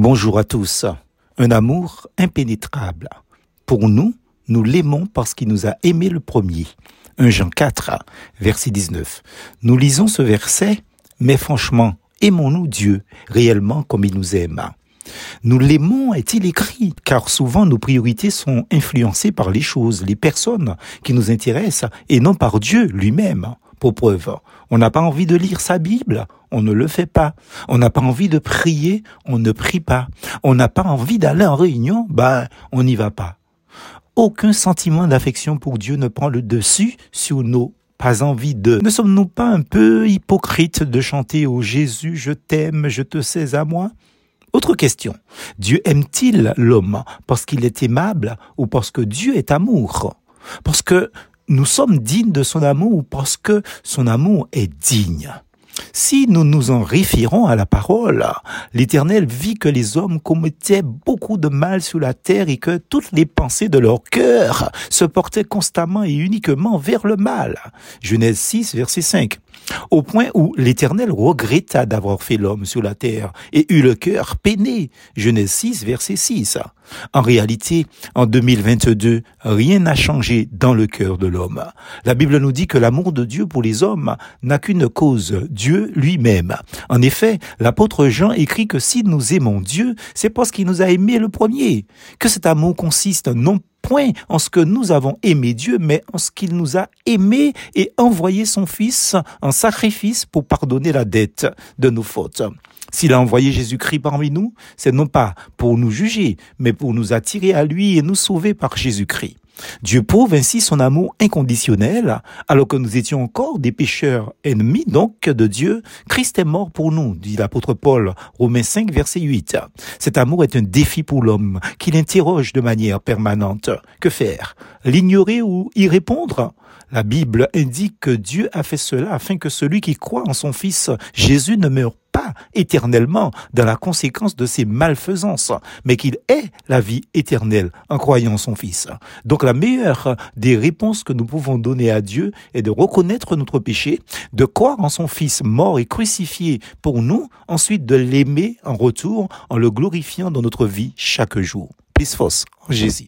Bonjour à tous. Un amour impénétrable. Pour nous, nous l'aimons parce qu'il nous a aimés le premier. 1 Jean 4, verset 19. Nous lisons ce verset, mais franchement, aimons-nous Dieu réellement comme il nous aime? Nous l'aimons, est-il écrit, car souvent nos priorités sont influencées par les choses, les personnes qui nous intéressent, et non par Dieu lui-même. Pour preuve, on n'a pas envie de lire sa Bible, on ne le fait pas. On n'a pas envie de prier, on ne prie pas. On n'a pas envie d'aller en réunion, ben, on n'y va pas. Aucun sentiment d'affection pour Dieu ne prend le dessus sur nos pas envie de. Ne sommes-nous pas un peu hypocrites de chanter au Jésus, je t'aime, je te sais à moi? Autre question. Dieu aime-t-il l'homme parce qu'il est aimable ou parce que Dieu est amour? Parce que nous sommes dignes de son amour ou parce que son amour est digne. Si nous nous en référons à la parole, l'Éternel vit que les hommes commettaient beaucoup de mal sur la terre et que toutes les pensées de leur cœur se portaient constamment et uniquement vers le mal. Genèse 6, verset 5 au point où l'Éternel regretta d'avoir fait l'homme sur la terre et eut le cœur peiné. Genèse 6, verset 6. En réalité, en 2022, rien n'a changé dans le cœur de l'homme. La Bible nous dit que l'amour de Dieu pour les hommes n'a qu'une cause, Dieu lui-même. En effet, l'apôtre Jean écrit que si nous aimons Dieu, c'est parce qu'il nous a aimés le premier, que cet amour consiste non point en ce que nous avons aimé Dieu, mais en ce qu'il nous a aimés et envoyé son Fils en sacrifice pour pardonner la dette de nos fautes. S'il a envoyé Jésus-Christ parmi nous, c'est non pas pour nous juger, mais pour nous attirer à lui et nous sauver par Jésus-Christ. Dieu prouve ainsi son amour inconditionnel, alors que nous étions encore des pécheurs ennemis donc de Dieu. Christ est mort pour nous, dit l'apôtre Paul, Romains 5, verset 8. Cet amour est un défi pour l'homme, qui l'interroge de manière permanente. Que faire? L'ignorer ou y répondre? La Bible indique que Dieu a fait cela afin que celui qui croit en son Fils Jésus ne meure pas éternellement dans la conséquence de ses malfaisances, mais qu'il ait la vie éternelle en croyant en son Fils. Donc la meilleure des réponses que nous pouvons donner à Dieu est de reconnaître notre péché, de croire en son Fils mort et crucifié pour nous, ensuite de l'aimer en retour en le glorifiant dans notre vie chaque jour. Plus fausse Jésus.